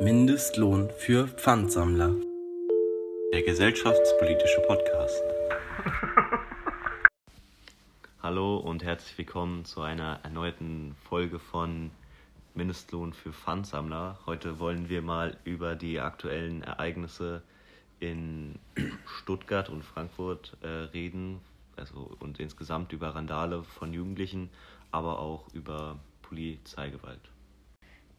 Mindestlohn für Pfandsammler. Der gesellschaftspolitische Podcast. Hallo und herzlich willkommen zu einer erneuten Folge von Mindestlohn für Pfandsammler. Heute wollen wir mal über die aktuellen Ereignisse in Stuttgart und Frankfurt äh, reden, also und insgesamt über Randale von Jugendlichen, aber auch über Polizeigewalt.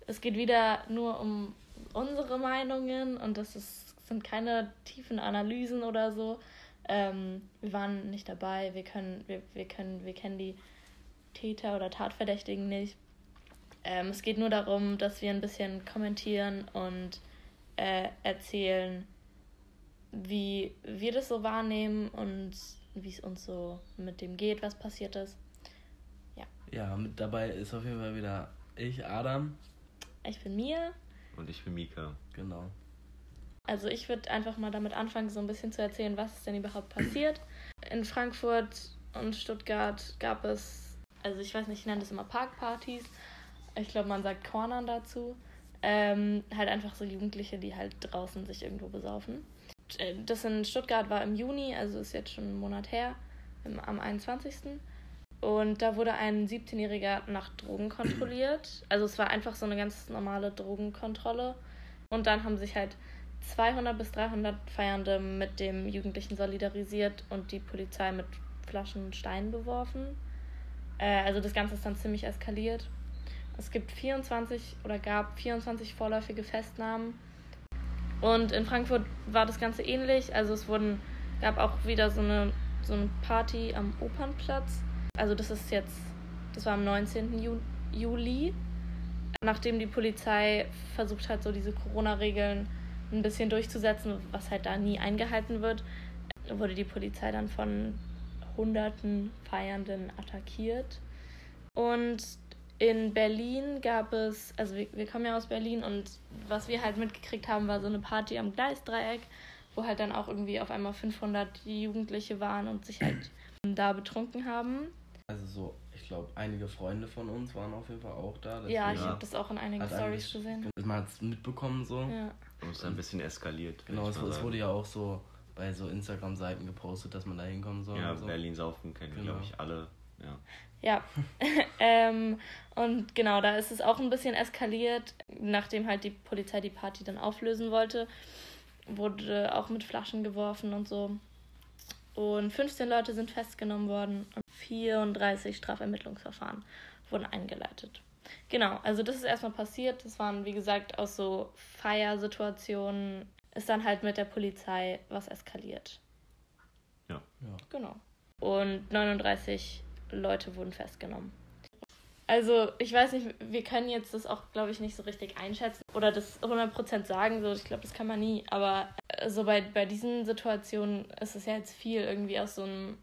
Es geht wieder nur um unsere Meinungen und das ist, sind keine tiefen Analysen oder so. Ähm, wir waren nicht dabei, wir können, wir, wir können, wir kennen die Täter oder Tatverdächtigen nicht. Ähm, es geht nur darum, dass wir ein bisschen kommentieren und äh, erzählen, wie wir das so wahrnehmen und wie es uns so mit dem geht, was passiert ist. Ja. Ja, mit dabei ist auf jeden Fall wieder ich, Adam. Ich bin Mia. Und ich bin Mika. Genau. Also ich würde einfach mal damit anfangen, so ein bisschen zu erzählen, was ist denn überhaupt passiert. In Frankfurt und Stuttgart gab es, also ich weiß nicht, ich nenne das immer Parkpartys. Ich glaube, man sagt Cornern dazu. Ähm, halt einfach so Jugendliche, die halt draußen sich irgendwo besaufen. Äh, Das in Stuttgart war im Juni, also ist jetzt schon einen Monat her, im, am 21. Und da wurde ein 17-Jähriger nach Drogen kontrolliert. Also es war einfach so eine ganz normale Drogenkontrolle. Und dann haben sich halt 200 bis 300 Feiernde mit dem Jugendlichen solidarisiert und die Polizei mit Flaschen und Steinen beworfen. Äh, also das Ganze ist dann ziemlich eskaliert. Es gibt 24 oder gab 24 vorläufige Festnahmen. Und in Frankfurt war das Ganze ähnlich. Also es wurden, gab auch wieder so eine, so eine Party am Opernplatz. Also das ist jetzt, das war am 19. Ju Juli, nachdem die Polizei versucht hat, so diese Corona-Regeln ein bisschen durchzusetzen, was halt da nie eingehalten wird, wurde die Polizei dann von hunderten Feiernden attackiert. Und in Berlin gab es, also wir, wir kommen ja aus Berlin und was wir halt mitgekriegt haben, war so eine Party am Gleisdreieck, wo halt dann auch irgendwie auf einmal 500 Jugendliche waren und sich halt da betrunken haben. Also so, ich glaube, einige Freunde von uns waren auf jeden Fall auch da. Ja, ich habe das auch in einigen Stories gesehen. Man hat es mitbekommen so. Ja. Und es ist ein bisschen eskaliert. Genau, es, es wurde ja auch so bei so Instagram-Seiten gepostet, dass man da hinkommen soll. Ja, so. Berlin saufen kennen wir, Genau. glaube ich, alle. Ja. Ja, ähm, und genau, da ist es auch ein bisschen eskaliert, nachdem halt die Polizei die Party dann auflösen wollte, wurde auch mit Flaschen geworfen und so. Und 15 Leute sind festgenommen worden 34 Strafermittlungsverfahren wurden eingeleitet. Genau, also das ist erstmal passiert. Das waren, wie gesagt, aus so Feiersituationen ist dann halt mit der Polizei was eskaliert. Ja. Ja. Genau. Und 39 Leute wurden festgenommen. Also, ich weiß nicht, wir können jetzt das auch, glaube ich, nicht so richtig einschätzen oder das 100% sagen. So, ich glaube, das kann man nie. Aber äh, so bei, bei diesen Situationen ist es ja jetzt viel irgendwie aus so einem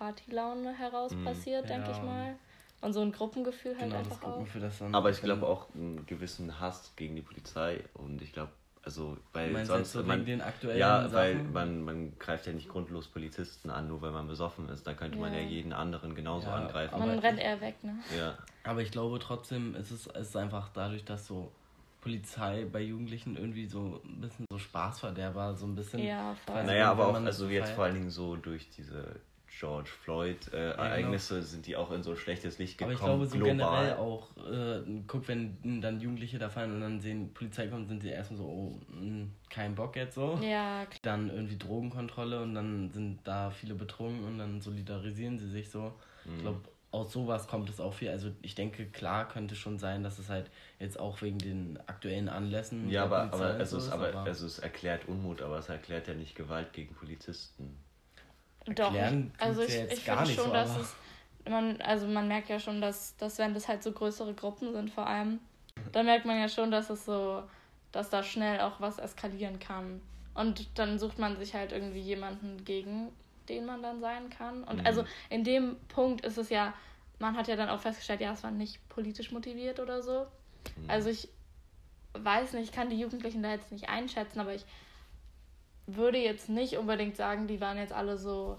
Alkohol-Party-Laune heraus Mhm. passiert, denke Ja, ich mal. Und so ein Gruppengefühl halt Genau, das einfach auch. Gruppengefühl, das dann. Aber ich glaube auch einen gewissen Hass gegen die Polizei und ich glaube, also, weil Du meinst sonst so man, wegen den aktuellen ja, weil Sachen? man, man greift ja nicht grundlos Polizisten an, nur weil man besoffen ist. Da könnte man Ja. ja jeden anderen genauso Ja, angreifen. aber- Man rennt eher weg, ne? ja, Aber ich glaube trotzdem, es ist, es ist einfach dadurch, dass so Polizei bei Jugendlichen irgendwie so ein bisschen so Spaßverderber, so ein bisschen. Ja, voll. Naja, aber auch also so jetzt vor allen Dingen so durch diese George Floyd äh, genau. Ereignisse sind die auch in so ein schlechtes Licht Aber gekommen. ich glaube so global. generell auch, äh, guck, wenn dann Jugendliche da fallen und dann sehen, Polizei kommt, sind sie erstmal so, oh, mh, kein Bock jetzt so. Ja, Dann irgendwie Drogenkontrolle und dann sind da viele betrunken und dann solidarisieren sie sich so. Mhm. Ich glaube, aus sowas kommt es auch viel. Also ich denke, klar könnte schon sein, dass es halt jetzt auch wegen den aktuellen Anlässen. Ja, aber, aber, es, ist, aber also es erklärt Unmut, aber es erklärt ja nicht Gewalt gegen Polizisten. Doch, Erklären also ich, ja ich finde schon, so, dass es, man, also man merkt ja schon, dass, dass wenn das halt so größere Gruppen sind vor allem, dann merkt man ja schon, dass es so, dass da schnell auch was eskalieren kann. Und dann sucht man sich halt irgendwie jemanden, gegen den man dann sein kann. Und Mhm. also in dem Punkt ist es ja, man hat ja dann auch festgestellt, ja, es war nicht politisch motiviert oder so. Mhm. Also ich weiß nicht, ich kann die Jugendlichen da jetzt nicht einschätzen, aber ich würde jetzt nicht unbedingt sagen, die waren jetzt alle so,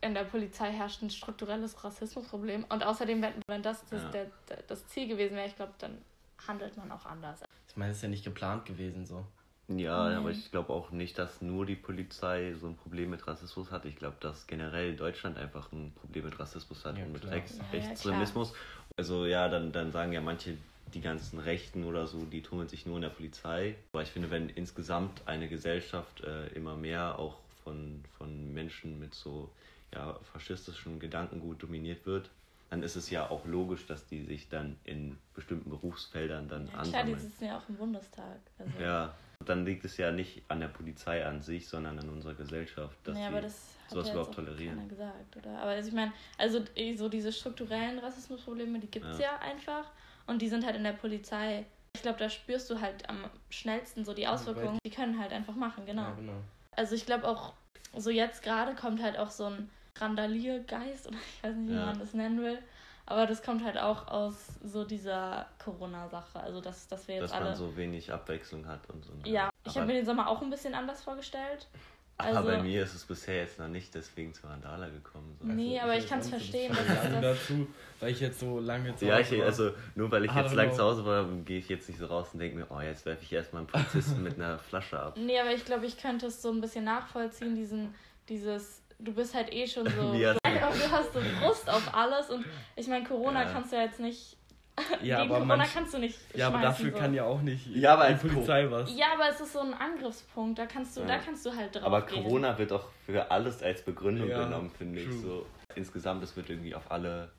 in der Polizei herrscht ein strukturelles Rassismusproblem. Und außerdem, wenn, wenn das das, Ja. der, der, das Ziel gewesen wäre, ich glaube, dann handelt man auch anders. Ich meine, das ist ja nicht geplant gewesen so. Ja, aber ich glaube auch nicht, dass nur die Polizei so ein Problem mit Rassismus hat. Ich glaube, dass generell Deutschland einfach ein Problem mit Rassismus hat Ja, und mit klar. Rechts Ja, ja, Rechtsextremismus. also ja, dann, dann sagen ja manche, die ganzen Rechten oder so, die tummeln sich nur in der Polizei. Aber ich finde, wenn insgesamt eine Gesellschaft äh, immer mehr auch von, von Menschen mit so ja, faschistischem Gedankengut dominiert wird, dann ist es ja auch logisch, dass die sich dann in bestimmten Berufsfeldern dann Ja, klar, die ansammeln. sitzen ja auch im Bundestag. Also. Ja, dann liegt es ja nicht an der Polizei an sich, sondern an unserer Gesellschaft, dass sie aber das hat sowas ja überhaupt tolerieren. gesagt, oder? Aber also ich meine, also so diese strukturellen Rassismusprobleme, die gibt es ja. Ja. einfach. Und die sind halt in der Polizei. Ich glaube, da spürst du halt am schnellsten so die Auswirkungen. Die können halt einfach machen, genau. Ja, genau. Also ich glaube auch, so jetzt gerade kommt halt auch so ein Randaliergeist, oder ich weiß nicht, wie Ja. man das nennen will. Aber das kommt halt auch aus so dieser Corona-Sache. Also dass, dass wir jetzt dass alle. man so wenig Abwechslung hat und so. ne? ja, ich habe mir den Sommer auch ein bisschen anders vorgestellt. Aber also- bei mir ist es bisher jetzt noch nicht deswegen zu Randala gekommen. So. Nee, aber ich kann's sonst- verstehen, Das dazu, weil ich jetzt so lange zu Ja, Hause ich, war. also nur weil ich jetzt don't lang know. zu Hause war, gehe ich jetzt nicht so raus und denke mir, oh, jetzt werfe ich erstmal einen Polizisten mit einer Flasche ab. Nee, aber ich glaube, ich könnte es so ein bisschen nachvollziehen, diesen, dieses, du bist halt eh schon so, Wie du, hast du hast so Frust auf alles und ich meine, Corona Ja. kannst du ja jetzt nicht, ja, gegen aber Corona manch, kannst du nicht ja, aber dafür so. kann ja auch nicht Ja, aber die Polizei was. Ja, aber es ist so ein Angriffspunkt, da kannst du, Ja. da kannst du halt drauf Aber gehen. Corona wird auch für alles als Begründung Ja, genommen, finde ich. So. Insgesamt, es wird irgendwie auf alle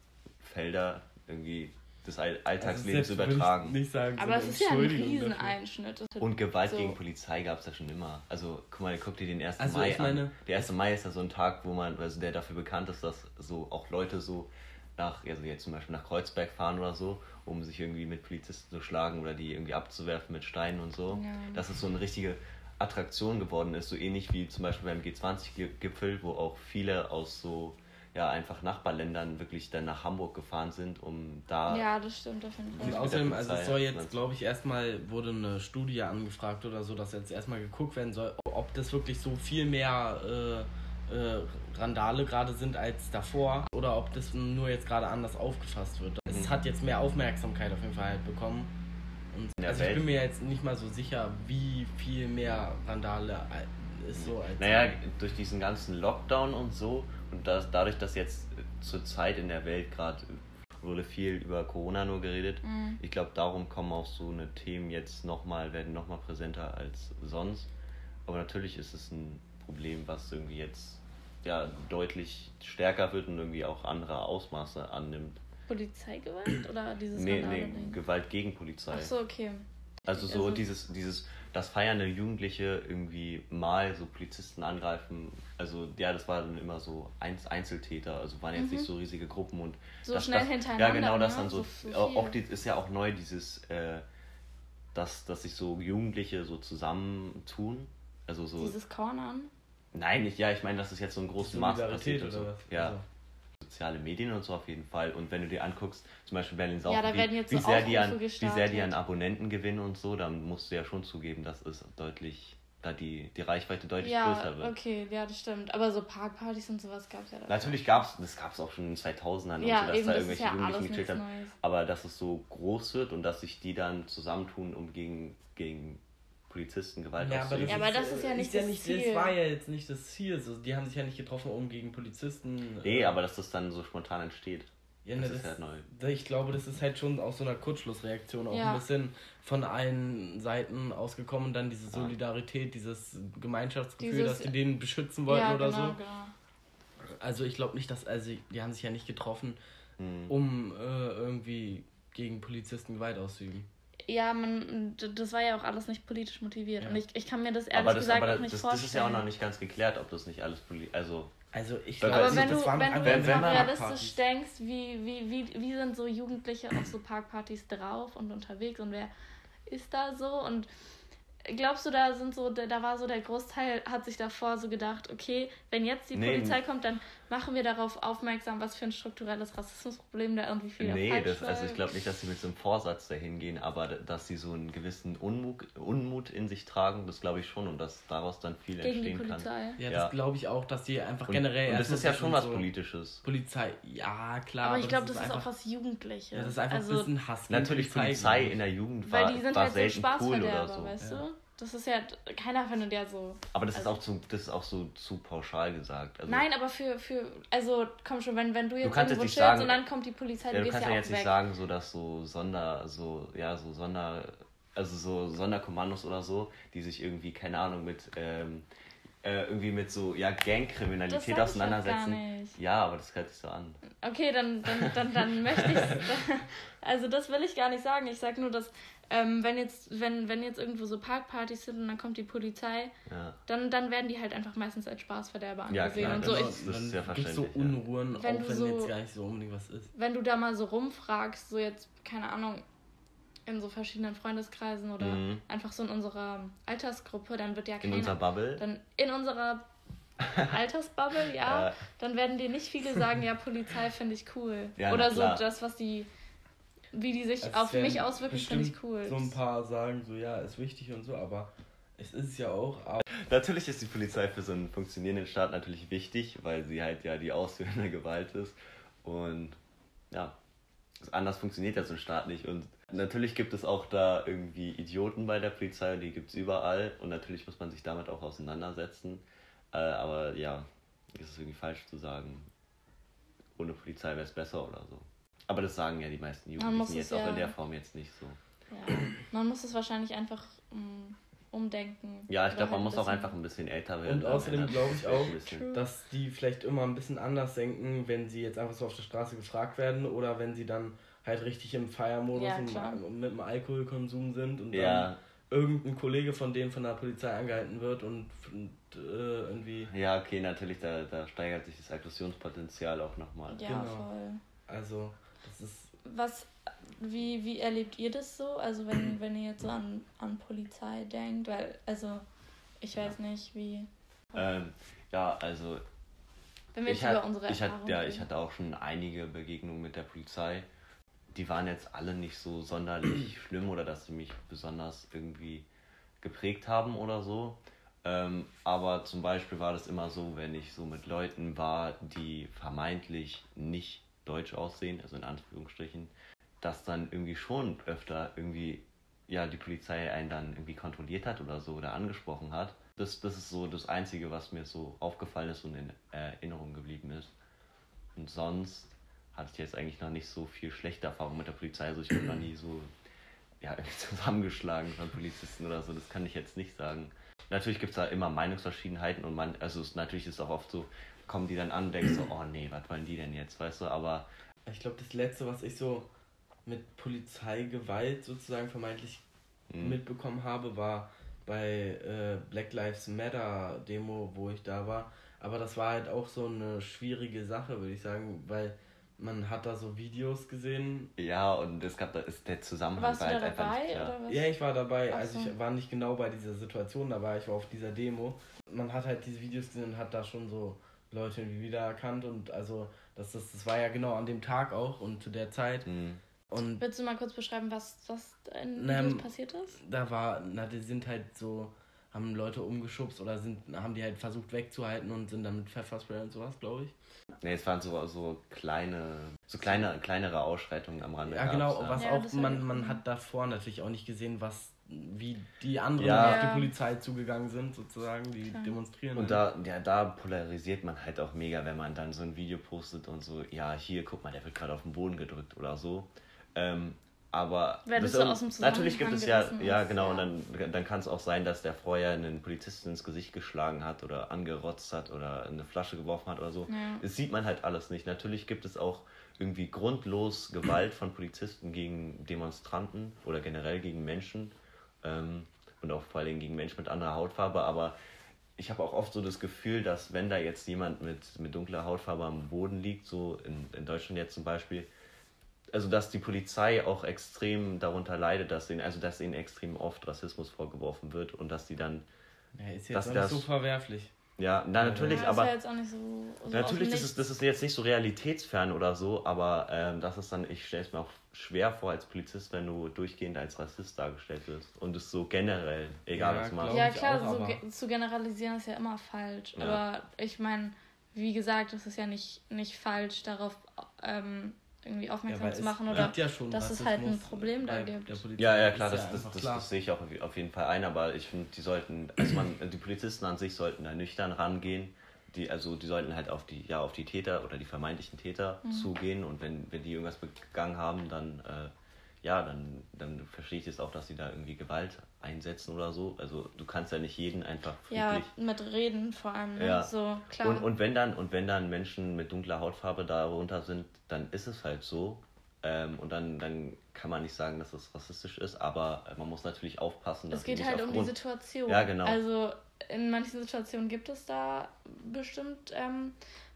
Felder irgendwie des All Also Alltagslebens ich übertragen. Nicht sagen, aber es ist ja ein. Rieseneinschnitt. Und Gewalt So. gegen Polizei gab es ja schon immer. Also, guck mal, guck dir den 1. Also, Mai ich meine- an. Der 1. Mai ist ja so ein Tag, wo man, also der dafür bekannt ist, dass so auch Leute so nach, also jetzt zum Beispiel nach Kreuzberg fahren oder so, um sich irgendwie mit Polizisten zu schlagen oder die irgendwie abzuwerfen mit Steinen und so. Ja. Dass es so eine richtige Attraktion geworden ist, so ähnlich wie zum Beispiel beim G20-Gipfel, wo auch viele aus so ja einfach Nachbarländern wirklich dann nach Hamburg gefahren sind, um da Ja, das stimmt auf jeden Und Fall. der außerdem, also es soll jetzt, glaube ich, erstmal wurde eine Studie angefragt oder so, dass jetzt erstmal geguckt werden soll, ob das wirklich so viel mehr äh, äh, Randale gerade sind als davor oder ob das nur jetzt gerade anders aufgefasst wird. Es Mhm. hat jetzt mehr Aufmerksamkeit auf jeden Fall halt bekommen. Und also ich Welt. bin mir jetzt nicht mal so sicher, wie viel mehr Randale äh, ist so als. Naja, durch diesen ganzen Lockdown und so und das, dadurch, dass jetzt zur Zeit in der Welt gerade wurde viel über Corona nur geredet. Mhm. Ich glaube, darum kommen auch so eine Themen jetzt nochmal, werden nochmal präsenter als sonst. Aber natürlich ist es ein Problem, was irgendwie jetzt ja deutlich stärker wird und irgendwie auch andere Ausmaße annimmt. Polizeigewalt oder dieses Nee, nee? Gewalt gegen Polizei. Ach so, okay. Also so Also- dieses, dieses, das feiernde Jugendliche irgendwie mal so Polizisten angreifen. Also ja, das war dann immer so Einz Einzeltäter, also waren jetzt Mhm. nicht so riesige Gruppen und So das, schnell das, hintereinander. Ja, genau, das ne? dann so, so auch, die, ist ja auch neu dieses, äh, dass, dass sich so Jugendliche so zusammentun. Also so. Dieses Cornern. Nein, nicht, ja, ich meine, dass es jetzt so in großem Maße Solidarität passiert und oder so. was? Ja. Also. Soziale Medien und so auf jeden Fall. Und wenn du dir anguckst, zum Beispiel Berlin Ja, da wie, werden jetzt wie, so sehr die an, wie sehr die an. Abonnenten gewinnen und so, dann musst du ja schon zugeben, dass es deutlich, da die, die Reichweite deutlich Ja, größer wird. okay, ja, das stimmt. Aber so Parkpartys und sowas gab es ja da. Natürlich gab es, das gab es auch schon in den 2000ern, Ja, und so, dass eben, da irgendwelche ja Jugendlichen gechillt haben. Neues. Aber dass es so groß wird und dass sich die dann zusammentun, um gegen, gegen Polizisten Gewalt Ja, aber auszuüben. Ja, aber das ist ja nicht das nicht, Ziel. Das war ja jetzt nicht das Ziel. So, die haben sich ja nicht getroffen, um gegen Polizisten. Nee, äh, aber dass das dann so spontan entsteht. Ja, ne, Das das ist halt neu. Ich glaube, das ist halt schon aus so einer Kurzschlussreaktion auch Ja. ein bisschen von allen Seiten ausgekommen. Dann diese Solidarität, dieses Gemeinschaftsgefühl, Dieses- dass die den beschützen wollten ja, oder genau, so. genau. Also ich glaube nicht, dass, also die haben sich ja nicht getroffen, Hm. um äh, irgendwie gegen Polizisten Gewalt auszuüben. Ja, man, das war ja auch alles nicht politisch motiviert. Ja. Und ich, ich kann mir das ehrlich Aber, das, gesagt aber auch nicht das, vorstellen. das ist ja auch noch nicht ganz geklärt, ob das nicht alles poli also Also ich Aber glaube, Aber wenn du, das wenn du wenn mal realistisch denkst, wie, wie, wie, wie sind so Jugendliche auf so Parkpartys drauf und unterwegs und wer ist da so? Und glaubst du, da sind so, da da war so der Großteil, hat sich davor so gedacht, okay, wenn jetzt die Nee, Polizei kommt, dann machen wir darauf aufmerksam, was für ein strukturelles Rassismusproblem da irgendwie viel Nee, das, also ich glaube nicht, dass sie mit so einem Vorsatz dahin gehen, aber dass sie so einen gewissen Unmut, Unmut in sich tragen, das glaube ich schon und dass daraus dann viel Gegen die entstehen kann. Polizei. Ja, Ja. das glaube ich auch, dass die einfach Und, generell. und das ist ja schon was so Politisches. Polizei, ja, klar. Aber ich glaube, das, ist einfach, auch was Jugendliches. Ja, das ist einfach also, ein bisschen Hass. Natürlich Polizei in der Jugend Weil war, die sind war halt so selten cool oder so. weißt Ja. du? Das ist ja, keiner findet ja so. Aber das Also- ist auch zu, das ist auch so zu pauschal gesagt. Also, Nein, aber für, für, also komm schon, wenn, wenn du jetzt kannst irgendwo chillst sagen- und dann kommt die Polizei, Ja, du du kannst ja ja jetzt weg. nicht sagen, so dass so Sonder, so, ja, so Sonder, also so Sonderkommandos oder so, die sich irgendwie, keine Ahnung, mit ähm, äh, irgendwie mit so, ja, Gangkriminalität sag ich auseinandersetzen. gar nicht. Ja, aber das hört sich so an. Okay, dann, dann, dann, dann möchte ich. Also das will ich gar nicht sagen. Ich sag nur, dass ähm, wenn jetzt, wenn, wenn jetzt irgendwo so Parkpartys sind und dann kommt die Polizei, Ja. dann, dann werden die halt einfach meistens als Spaßverderber Ja, angesehen. klar, und so, genau. ich, Das ist ja so verständlich, ja. Unruhen, Wenn auch du wenn so- jetzt gar nicht so unbedingt was ist. wenn du da mal so rumfragst, so jetzt, keine Ahnung, in so verschiedenen Freundeskreisen oder Mhm. einfach so in unserer Altersgruppe, dann wird ja In keiner. unserer Bubble. dann in unserer Altersbubble, ja, Ja. dann werden dir nicht viele sagen, ja, Polizei finde ich cool. Ja, Oder so klar. das, was die, wie die sich Es auf mich auswirken, finde ich cool. So ein paar sagen so, ja, ist wichtig und so, aber es ist ja auch. Aber Natürlich ist die Polizei für so einen funktionierenden Staat natürlich wichtig, weil sie halt ja die ausführende Gewalt ist. Und ja, anders funktioniert ja so ein Staat nicht. Und natürlich gibt es auch da irgendwie Idioten bei der Polizei, die gibt es überall. Und natürlich muss man sich damit auch auseinandersetzen. Äh, aber ja, ist es irgendwie falsch zu sagen, ohne Polizei wäre es besser oder so. Aber das sagen ja die meisten Jugendlichen es jetzt auch ja- in der Form jetzt nicht so. Ja. Man muss es wahrscheinlich einfach mm, umdenken. Ja, ich glaube, man halt muss auch einfach ein bisschen älter werden. Und dann außerdem glaube ich auch, dass die vielleicht immer ein bisschen anders denken, wenn sie jetzt einfach so auf der Straße gefragt werden oder wenn sie dann halt richtig im Feiermodus Ja, und mit dem Alkoholkonsum sind und dann Ja, irgendein Kollege von denen von der Polizei angehalten wird und, und äh, irgendwie, Ja, okay, natürlich, da, da steigert sich das Aggressionspotenzial auch nochmal. Ja, Genau. voll. also Was, wie, wie erlebt ihr das so? Also wenn, wenn ihr jetzt so an, an Polizei denkt, weil, also ich weiß nicht, wie. Ähm, ja, also Wenn wir ich, jetzt über hat, unsere ich, hat, Erfahrungen ja, ich hatte auch schon einige Begegnungen mit der Polizei. Die waren jetzt alle nicht so sonderlich schlimm oder dass sie mich besonders irgendwie geprägt haben oder so. Ähm, aber zum Beispiel war das immer so, wenn ich so mit Leuten war, die vermeintlich nicht deutsch aussehen, also in Anführungsstrichen, dass dann irgendwie schon öfter irgendwie ja die Polizei einen dann irgendwie kontrolliert hat oder so oder angesprochen hat. Das, das ist so das Einzige, was mir so aufgefallen ist und in Erinnerung geblieben ist. Und sonst hatte ich jetzt eigentlich noch nicht so viel schlechte Erfahrung mit der Polizei. Also ich habe noch nie so ja, zusammengeschlagen von Polizisten oder so. Das kann ich jetzt nicht sagen. Natürlich gibt es da immer Meinungsverschiedenheiten und man, also es, natürlich ist es auch oft so, kommen die dann an und denkst so, oh nee, was wollen die denn jetzt, weißt du? Aber Ich glaube, das letzte, was ich so mit Polizeigewalt sozusagen vermeintlich mh, mitbekommen habe, war bei äh, Black Lives Matter Demo, wo ich da war. Aber das war halt auch so eine schwierige Sache, würde ich sagen, weil man hat da so Videos gesehen. ja, und es gab da ist der Zusammenhang Warst du war da halt einfach dabei nicht klar. oder was? Ja, ich war dabei, also so. ich war nicht genau bei dieser Situation dabei, ich war auf dieser Demo. Man hat halt diese Videos gesehen und hat da schon so Leute irgendwie wiedererkannt und also das, das, das war ja genau an dem Tag auch und zu der Zeit. Mhm. Und Willst du mal kurz beschreiben, was, was in Ähm, Videos passiert ist? da war, na, die sind halt so, haben Leute umgeschubst oder sind, haben die halt versucht wegzuhalten und sind dann mit Pfefferspray und sowas, glaube ich. Nee, es waren so, so kleine, so kleine, kleinere Ausschreitungen am Rande. Ja, genau, ja. was Ja, auch, man, man hat davor natürlich auch nicht gesehen, was, wie die anderen Ja. auf die Ja. Polizei zugegangen sind, sozusagen, die Klar. demonstrieren. Und da, ja, da polarisiert man halt auch mega, wenn man dann so ein Video postet und so, ja, hier, guck mal, der wird gerade auf den Boden gedrückt oder so. Ähm, aber das es so irg- aus dem natürlich gibt es ja, ja genau, ist, und dann, dann kann es auch sein, dass der vorher einen Polizisten ins Gesicht geschlagen hat oder angerotzt hat oder eine Flasche geworfen hat oder so. Ja. Das sieht man halt alles nicht. Natürlich gibt es auch irgendwie grundlos Gewalt von Polizisten gegen Demonstranten oder generell gegen Menschen ähm, und auch vor allem gegen Menschen mit anderer Hautfarbe, aber ich habe auch oft so das Gefühl, dass wenn da jetzt jemand mit, mit dunkler Hautfarbe am Boden liegt, so in, in Deutschland jetzt zum Beispiel, also dass die Polizei auch extrem darunter leidet, dass ihnen, also dass ihnen extrem oft Rassismus vorgeworfen wird und dass die dann, ja, ist jetzt das- nicht so verwerflich. Ja, na, natürlich, Ja, aber ist ja jetzt auch nicht so. so natürlich, ist, das ist jetzt nicht so realitätsfern oder so, aber ähm, das ist dann, ich stelle es mir auch schwer vor als Polizist, wenn du durchgehend als Rassist dargestellt wirst. Und es so generell, egal Ja, was du machst. glaub Ja, klar, auch, so ge zu generalisieren ist ja immer falsch. Ja. Aber ich meine, wie gesagt, es ist ja nicht, nicht falsch, darauf ähm, irgendwie aufmerksam weil zu machen oder ja schon dass es halt ein Problem da gibt. Ja, ja, klar, das, das, das, klar. das sehe ich auch auf- auf jeden Fall ein, aber ich finde, die sollten, also man, die Polizisten an sich sollten da nüchtern rangehen. Die, also die sollten halt auf die, ja, auf die Täter oder die vermeintlichen Täter Mhm. zugehen und wenn, wenn die irgendwas begangen haben, dann äh, ja, dann, dann verstehe ich es auch, dass sie da irgendwie Gewalt einsetzen oder so. Also du kannst ja nicht jeden einfach Ja, friedlich. mit Reden vor allem. Ne? Ja. So, klar. Und, und wenn dann und wenn dann Menschen mit dunkler Hautfarbe darunter sind, dann ist es halt so. Ähm, und dann, dann kann man nicht sagen, dass es rassistisch ist, aber äh, man muss natürlich aufpassen, dass es geht halt um die Situation. Ja, genau. Also in manchen Situationen gibt es da bestimmt ähm,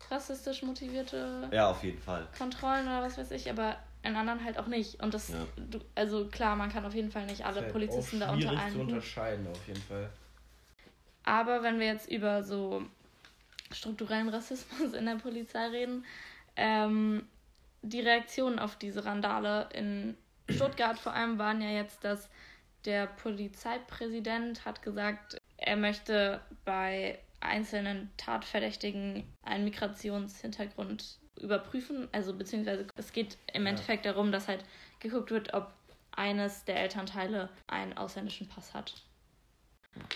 rassistisch motivierte Ja, auf jeden Fall. Kontrollen oder was weiß ich, aber in anderen halt auch nicht. Und das, Ja. du, also klar, man kann auf jeden Fall nicht alle halt Polizisten da unter einen zu unterscheiden, auf jeden Fall. Aber wenn wir jetzt über so strukturellen Rassismus in der Polizei reden, ähm, die Reaktionen auf diese Randale in Stuttgart vor allem waren ja jetzt, dass der Polizeipräsident hat gesagt, er möchte bei einzelnen Tatverdächtigen einen Migrationshintergrund überprüfen. Also beziehungsweise es geht im Ja. Endeffekt darum, dass halt geguckt wird, ob eines der Elternteile einen ausländischen Pass hat.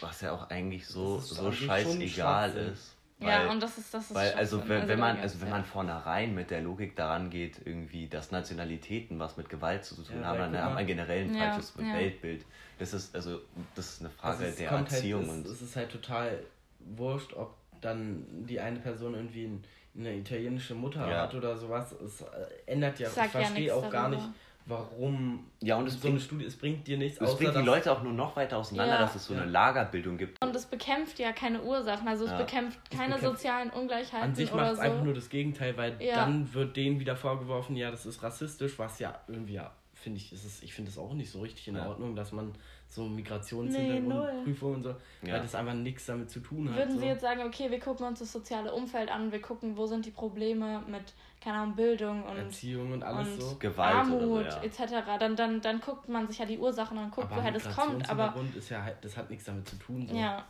Was ja auch eigentlich so, so scheißegal ist. ja, Weil- und das ist das ist Weil, also wenn, wenn man, also wenn man vornherein mit der Logik daran geht, irgendwie, dass Nationalitäten was mit Gewalt zu tun Ja, haben, dann hat mal- man generell ein Ja, falsches ja. Weltbild. Das ist, also, das ist eine Frage Also es der kommt Erziehung Halt, und. es, es ist halt total wurscht, ob dann die eine Person irgendwie ein, eine italienische Mutter Ja. hat oder sowas. Es äh, ändert ja, Das sagt ich ja verstehe nichts auch gar darüber. nicht, warum Ja, und es so eine bringt, Studie, es bringt dir nichts, es außer bringt die dass- Leute auch nur noch weiter auseinander, Ja. dass es so Ja. eine Lagerbildung gibt. Und es bekämpft ja keine Ursachen, also es Ja. bekämpft keine bekämpft- sozialen Ungleichheiten An sich macht es so. einfach nur das Gegenteil, weil Ja. dann wird denen wieder vorgeworfen, ja, das ist rassistisch, was ja irgendwie, ja, finde ich, ist es, ich finde es auch nicht so richtig in Ja. Ordnung, dass man so Nee, Migrationshintergrundprüfungen und so, Ja. weil das einfach nichts damit zu tun hat. Würden so. Sie jetzt sagen, okay, wir gucken uns das soziale Umfeld an, wir gucken, wo sind die Probleme mit, keine Ahnung, Bildung und, Erziehung und alles und so. Gewalt Armut so, ja. etc., dann, dann, dann guckt man sich ja die Ursachen an, guckt, aber woher das kommt. Aber ist ja halt, das hat nichts damit zu tun. So. ja,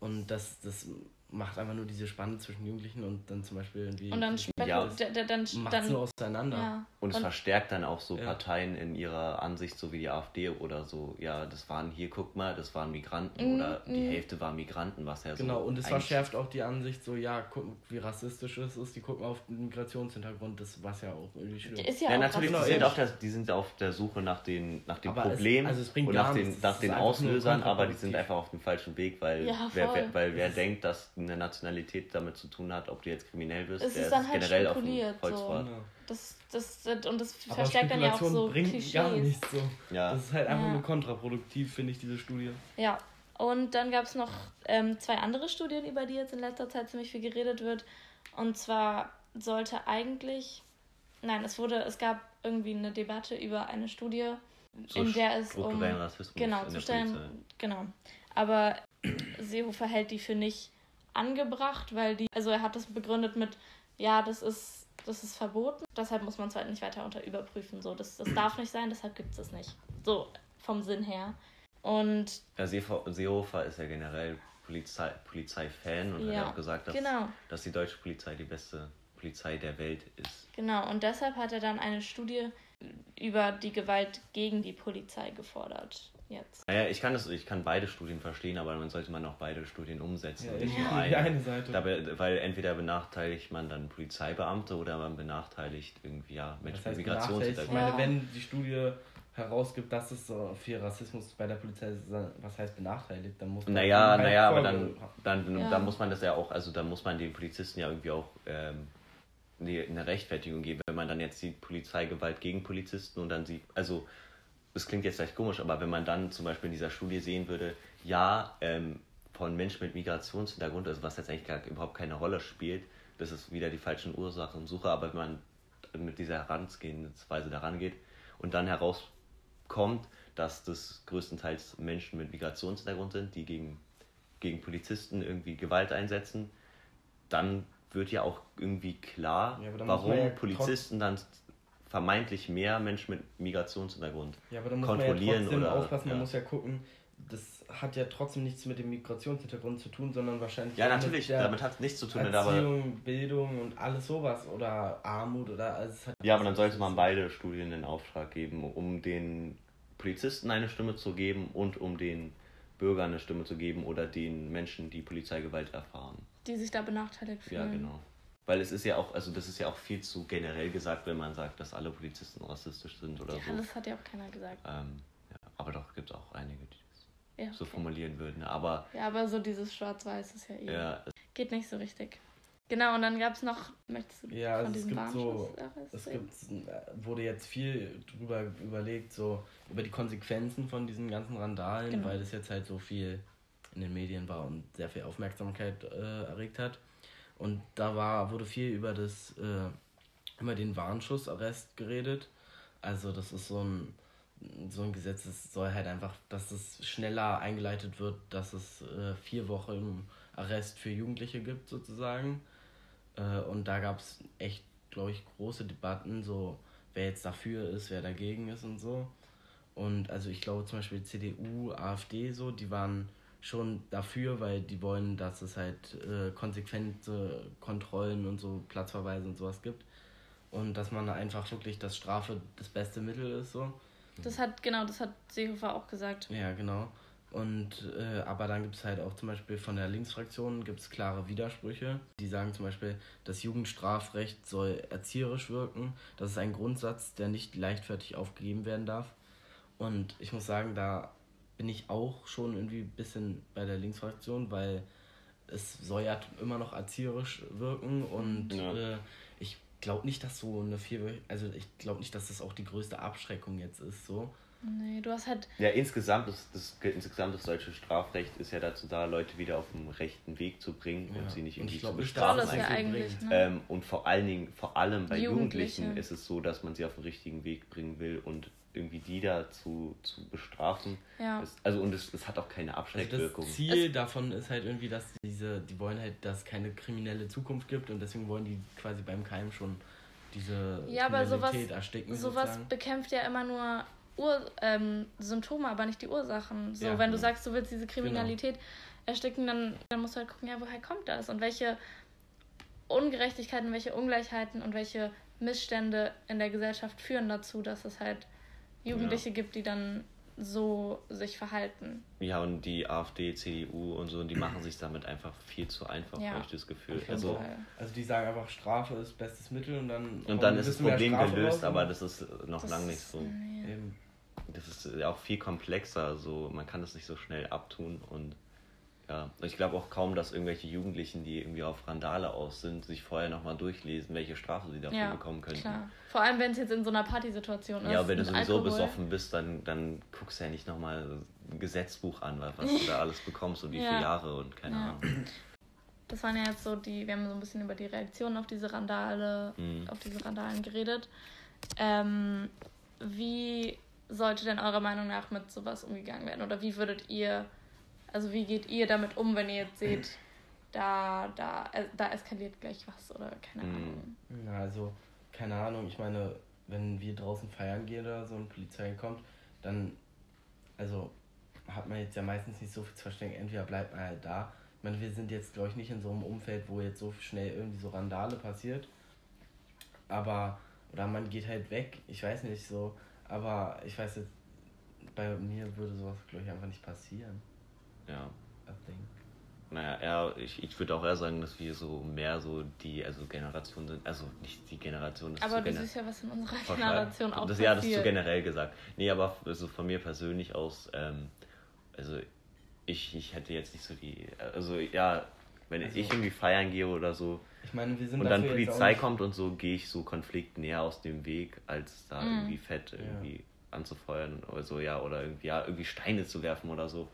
Und das, das macht einfach nur diese Spanne zwischen Jugendlichen und dann zum Beispiel irgendwie. und dann spekuliert, Ja. dann, dann, es dann auseinander. ja. Und es Und- verstärkt dann auch so Ja. Parteien in ihrer Ansicht, so wie die AfD oder so. Ja, das waren hier, guck mal, das waren Migranten Mm, oder die mm. Hälfte waren Migranten, was ja so. Genau, und es verschärft auch die Ansicht so, ja, gucken, wie rassistisch es ist, die gucken auf den Migrationshintergrund, das was ja auch irgendwie schlimm. ist ja, Ja, auch natürlich, die Genau, sind, eben. auf der, die sind auf der Suche nach den, nach den Aber es- Problemen also es bringt und nach den, nach Es den Auslösern, aber die sind einfach auf dem falschen Weg, weil Ja, wer, wer, weil wer Es denkt, dass eine Nationalität damit zu tun hat, ob du jetzt kriminell wirst, Es der ist dann halt generell auf dem spekuliert, so. Kreuzfahrt. Genau. das, das, das, und das Aber verstärkt dann ja auch so bringt Klischees. gar nichts so. Ja. Das ist halt einfach Ja. nur kontraproduktiv, finde ich, diese Studie. Ja, und dann gab es noch ähm, zwei andere Studien, über die jetzt in letzter Zeit ziemlich viel geredet wird. Und zwar sollte eigentlich, nein, es wurde, es gab irgendwie eine Debatte über eine Studie, So in der es um Rassismus genau zu stellen, genau. Aber Seehofer hält die für nicht angebracht, weil die, also er hat das begründet mit, ja, das ist das ist verboten, deshalb muss man es halt nicht weiter unter überprüfen. So, das, das darf nicht sein, deshalb gibt es es nicht. So, vom Sinn her. Und Ja, Seehofer, ist ja generell Polizei, Polizei-Fan und hat Ja, ja auch gesagt, dass, genau. dass die deutsche Polizei die beste Polizei der Welt ist. Genau, und deshalb hat er dann eine Studie über die Gewalt gegen die Polizei gefordert. Jetzt. Naja, ich kann, das, ich kann beide Studien verstehen, aber dann sollte man auch beide Studien umsetzen. Ja, und nicht nur die eine. eine Seite. Dabei, weil entweder benachteiligt man dann Polizeibeamte oder man benachteiligt irgendwie ja, Menschen Das heißt, mit benachteiligt. Ich Migrationshintergrund. meine, wenn die Studie herausgibt, dass es so viel Rassismus bei der Polizei ist, was heißt benachteiligt, dann muss man Naja, naja, aber dann, dann, Ja. dann muss man das ja auch, also dann muss man den Polizisten ja irgendwie auch ähm, eine Rechtfertigung geben, wenn man dann jetzt sieht Polizeigewalt gegen Polizisten und dann sieht, also das klingt jetzt vielleicht komisch, aber wenn man dann zum Beispiel in dieser Studie sehen würde, ja, ähm, von Menschen mit Migrationshintergrund, also was jetzt eigentlich gar, überhaupt keine Rolle spielt, das ist wieder die falschen Ursachensuche, aber wenn man mit dieser Herangehensweise daran geht und dann herauskommt, dass das größtenteils Menschen mit Migrationshintergrund sind, die gegen gegen Polizisten irgendwie Gewalt einsetzen, dann wird ja auch irgendwie klar, Ja, warum ja Polizisten dann vermeintlich mehr Menschen mit Migrationshintergrund Ja, aber da muss man ja oder aufpassen, man ja. muss ja gucken, das hat ja trotzdem nichts mit dem Migrationshintergrund zu tun, sondern wahrscheinlich Ja, natürlich, mit der damit hat es nichts zu tun, aber Erziehung, Bildung und alles sowas oder Armut oder alles. es hat Ja, aber dann sollte man beide Studien in Auftrag geben, um den Polizisten eine Stimme zu geben und um den Bürgern eine Stimme zu geben oder den Menschen, die Polizeigewalt erfahren. Die sich da benachteiligt fühlen. Ja, genau. Weil es ist ja auch, also das ist ja auch viel zu generell gesagt, wenn man sagt, dass alle Polizisten rassistisch sind oder Ja, so. das hat ja auch keiner gesagt. Ähm, ja, aber doch gibt es auch einige, die das Ja, so okay. formulieren würden. Aber ja, aber so dieses Schwarz-Weiß ist ja eh. ja, Geht nicht so richtig. Genau, und dann gab es noch, möchtest du Ja, von also es diesem gibt so, es reden? gibt, äh, wurde jetzt viel drüber überlegt, so über die Konsequenzen von diesen ganzen Randalen, Genau. weil das jetzt halt so viel in den Medien war und sehr viel Aufmerksamkeit äh, erregt hat. Und da war, wurde viel über das, äh, über den Warnschussarrest geredet. Also das ist so ein, so ein Gesetz, das soll halt einfach, dass es schneller eingeleitet wird, dass es äh, vier Wochen Arrest für Jugendliche gibt sozusagen. Äh, und da gab es echt, glaube ich, große Debatten, so wer jetzt dafür ist, wer dagegen ist und so. Und also ich glaube zum Beispiel CDU, AfD so, die waren schon dafür, weil die wollen, dass es halt äh, konsequente Kontrollen und so Platzverweise und sowas gibt. Und dass man einfach wirklich, dass Strafe das beste Mittel ist so. Das hat, genau, das hat Seehofer auch gesagt. Ja, genau. Und äh, aber dann gibt es halt auch zum Beispiel von der Linksfraktion gibt es klare Widersprüche. Die sagen zum Beispiel, das Jugendstrafrecht soll erzieherisch wirken. Das ist ein Grundsatz, der nicht leichtfertig aufgegeben werden darf. Und ich muss sagen, da bin ich auch schon irgendwie ein bisschen bei der Linksfraktion, weil es soll ja immer noch erzieherisch wirken und Ja. äh, ich glaube nicht, dass so eine vier, also ich glaube nicht, dass das auch die größte Abschreckung jetzt ist so. Nee, du hast halt, ja insgesamt, das, das, insgesamt das deutsche Strafrecht ist ja dazu da, Leute wieder auf den rechten Weg zu bringen Ja. und sie nicht irgendwie ich glaub zu bestrafen. das ja eigentlich ne? Ähm, und vor allen Dingen, vor allem bei Jugendliche. Jugendlichen ist es so, dass man sie auf den richtigen Weg bringen will und irgendwie die dazu zu bestrafen. ja. Ist, also und es, es hat auch keine Also Abschreckwirkung. das Ziel davon ist halt irgendwie, dass diese, die wollen halt, dass es keine kriminelle Zukunft gibt und deswegen wollen die quasi beim Keim schon diese Ja, aber sowas- Kriminalität ersticken. Sowas sozusagen. bekämpft ja immer nur Ur ähm, Symptome, aber nicht die Ursachen. So, Ja, wenn du genau. sagst, du willst diese Kriminalität ersticken, dann, dann musst du halt gucken, ja, woher kommt das und welche Ungerechtigkeiten, welche Ungleichheiten und welche Missstände in der Gesellschaft führen dazu, dass es halt Jugendliche gibt, die dann so sich verhalten. Ja, und die AfD, CDU und so, die machen sich damit einfach viel zu einfach, Ja. habe ich das Gefühl. Also, Fall. Also die sagen einfach, Strafe ist bestes Mittel und dann. und dann ist das Problem gelöst, raus aber das ist noch Das lange nicht so. Eben. Das ist ja auch viel komplexer, so man kann es nicht so schnell abtun und ja, ich glaube auch kaum, dass irgendwelche Jugendlichen, die irgendwie auf Randale aus sind, sich vorher nochmal durchlesen, welche Strafe sie dafür Ja, bekommen könnten. klar. Vor allem, wenn es jetzt in so einer Partysituation ist. Ja, wenn du sowieso Alkohol. besoffen bist, dann, dann guckst du ja nicht nochmal ein Gesetzbuch an, was was du da alles bekommst und wie Ja. viele Jahre und keine Ja. Ahnung. Das waren ja jetzt so die, wir haben so ein bisschen über die Reaktionen auf diese Randale, Mhm. auf diese Randalen geredet. Ähm, wie sollte denn eurer Meinung nach mit sowas umgegangen werden? Oder wie würdet ihr, also wie geht ihr damit um, wenn ihr jetzt seht, da, da, äh, da eskaliert gleich was oder keine Mhm. Ahnung. Ja, also, keine Ahnung, ich meine, wenn wir draußen feiern gehen oder so und Polizei kommt, dann, also, hat man jetzt ja meistens nicht so viel zu verstecken. Entweder bleibt man halt da. Ich meine, wir sind jetzt, glaube ich, nicht in so einem Umfeld, wo jetzt so schnell irgendwie so Randale passiert. Aber, oder man geht halt weg, ich weiß nicht so. Aber ich weiß jetzt, bei mir würde sowas, glaube ich, einfach nicht passieren. Ja. I think. Naja, eher, ich, ich würde auch eher sagen, dass wir so mehr so die also Generation sind, also nicht die Generation, das ist Aber du siehst ja, was in unserer. Generation auch das, passiert. Ja, das ist zu generell gesagt. Nee, aber also von mir persönlich aus, ähm, also ich, ich hätte jetzt nicht so die, also ja, wenn Also- ich irgendwie feiern gehe oder so Ich meine, wir sind und dann dafür jetzt auch Polizei kommt und so, gehe ich so Konflikten näher aus dem Weg, als da Mhm. irgendwie fett irgendwie anzufeuern oder so, ja, oder irgendwie, ja, irgendwie Steine zu werfen oder so.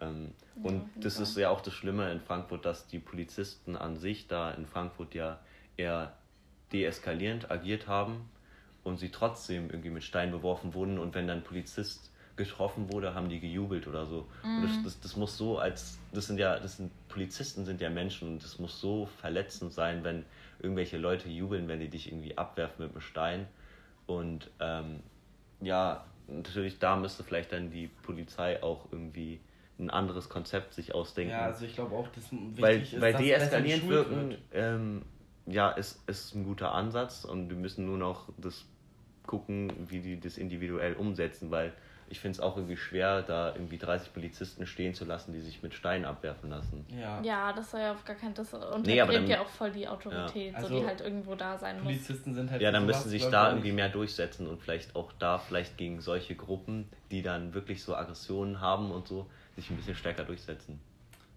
Ähm, Ja, und auf jeden das Fall. ist ja auch das Schlimme in Frankfurt, dass die Polizisten an sich da in Frankfurt ja eher deeskalierend agiert haben und sie trotzdem irgendwie mit Steinen beworfen wurden. Und wenn dann ein Polizist getroffen wurde, haben die gejubelt oder so. Und das, das, das muss so als, das sind ja, das sind Polizisten sind ja Menschen und das muss so verletzend sein, wenn irgendwelche Leute jubeln, wenn die dich irgendwie abwerfen mit einem Stein. Und ähm, ja, natürlich da müsste vielleicht dann die Polizei auch irgendwie ein anderes Konzept sich ausdenken. Ja, also ich glaube auch, dass wichtig weil, ist, weil dass deeskalierend wirken, wird. ähm, ja, ist, ist ein guter Ansatz und wir müssen nur noch das gucken, wie die das individuell umsetzen, weil ich finde es auch irgendwie schwer, da irgendwie 30 Polizisten stehen zu lassen, die sich mit Steinen abwerfen lassen. Ja. Ja, das soll ja auf gar keinen. Das untergräbt Nee, aber dann- ja auch voll die Autorität, Ja. so Also, die halt irgendwo da sein muss. Polizisten sind halt. Ja, dann müssen sich da irgendwie mehr durchsetzen und vielleicht auch da vielleicht gegen solche Gruppen, die dann wirklich so Aggressionen haben und so, sich ein bisschen stärker durchsetzen.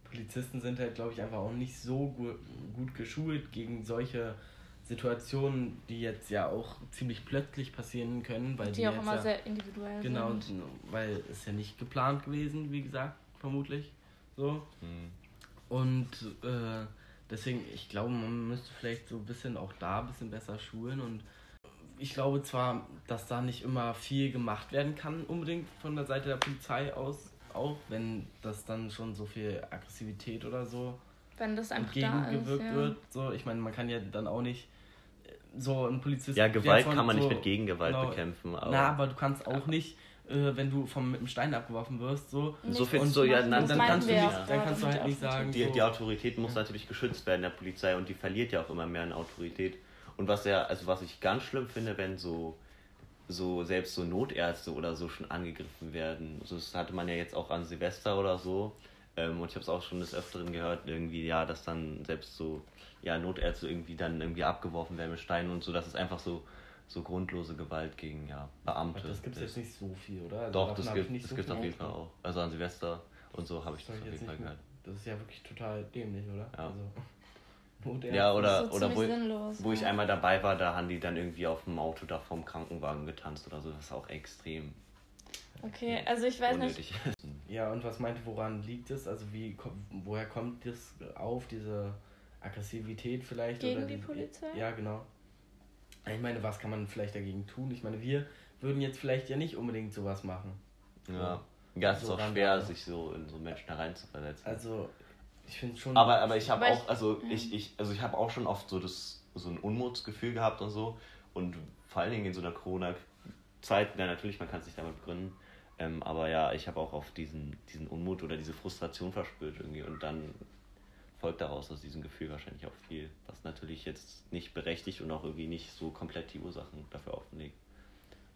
Polizisten sind halt, glaube ich, einfach auch nicht so gut, gut geschult gegen solche Situationen, die jetzt ja auch ziemlich plötzlich passieren können, weil die, die auch jetzt immer ja, sehr individuell genau, sind. weil es ja nicht geplant gewesen, wie gesagt, vermutlich so. Hm. Und äh, deswegen, ich glaube, man müsste vielleicht so ein bisschen auch da ein bisschen besser schulen und ich glaube zwar, dass da nicht immer viel gemacht werden kann, unbedingt von der Seite der Polizei aus, auch wenn das dann schon so viel Aggressivität oder so Wenn das einfach da ist. entgegengewirkt Ja. wird. So, ich meine, man kann ja dann auch nicht äh, so ein Polizist. Ja, Gewalt kann man so, nicht mit Gegengewalt genau, bekämpfen. Aber Na, aber du kannst auch nicht, äh, wenn du vom, mit einem Stein abgeworfen wirst, so. So Nicht viel das so, ja, dann- dann kannst du nicht- auch dann kannst du halt nicht sagen, die, so. die Autorität muss natürlich geschützt werden, der Polizei, und die verliert ja auch immer mehr an Autorität. Und was ja, also was ich ganz schlimm finde, wenn so, so selbst so Notärzte oder so schon angegriffen werden. Also das hatte man ja jetzt auch an Silvester oder so. Ähm, und ich habe es auch schon des Öfteren gehört, irgendwie, ja, dass dann selbst so, ja, Notärzte irgendwie dann irgendwie abgeworfen werden mit Steinen und so, dass es einfach so, so grundlose Gewalt gegen ja, Beamte. Aber das gibt es jetzt nicht so viel, oder? Also Doch, das gibt es so auf jeden Fall auch. Also an Silvester und so habe ich Das, das auf jeden Fall gehört. das ist ja wirklich total dämlich, oder? Ja. Also, Notärzte. Ja, oder, so oder wo, sinnlos, wo ich einmal dabei war, da haben die dann irgendwie auf dem Auto da vom Krankenwagen getanzt oder so. Das ist auch extrem Okay, also ich weiß nicht. unnötig. Ja, und was meint ihr, woran liegt es? Also wie woher kommt das auf, diese Aggressivität vielleicht? Gegen oder die Polizei? Ja, genau. Ich meine, was kann man vielleicht dagegen tun? Ich meine, wir würden jetzt vielleicht ja nicht unbedingt sowas machen. ja. ja, es ist So auch ran- schwer, sich so in so Menschen hereinzuversetzen. Also, ich finde schon. aber, aber ich habe auch, also ich, ich, also ich habe auch schon oft so das, so ein Unmutsgefühl gehabt und so. Und vor allen Dingen in so einer Corona-Zeit, ja natürlich, man kann es nicht damit begründen. Ähm, aber ja, ich habe auch auf diesen, diesen Unmut oder diese Frustration verspürt irgendwie. Und dann folgt daraus aus diesem Gefühl wahrscheinlich auch viel, was natürlich jetzt nicht berechtigt und auch irgendwie nicht so komplett die Ursachen dafür offenlegt.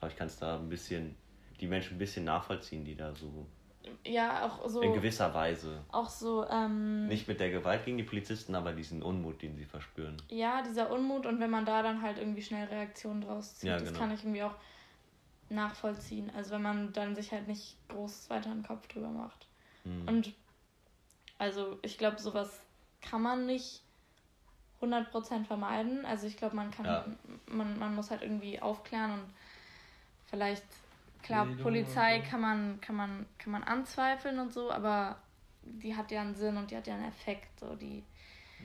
Aber ich kann es da ein bisschen, die Menschen ein bisschen nachvollziehen, die da so Ja, auch so. in gewisser Weise, Auch so, ähm, nicht mit der Gewalt gegen die Polizisten, aber diesen Unmut, den sie verspüren. ja, dieser Unmut und wenn man da dann halt irgendwie schnell Reaktionen draus zieht, Ja, das genau. kann ich irgendwie auch nachvollziehen. Also wenn man dann sich halt nicht groß weiter einen Kopf drüber macht. Hm. Und also ich glaube, sowas kann man nicht 100% vermeiden. Also ich glaube, man kann, Ja. man, man muss halt irgendwie aufklären und vielleicht, klar, Bildung Polizei kann man, kann man, kann man anzweifeln und so, aber die hat ja einen Sinn und die hat ja einen Effekt. So die,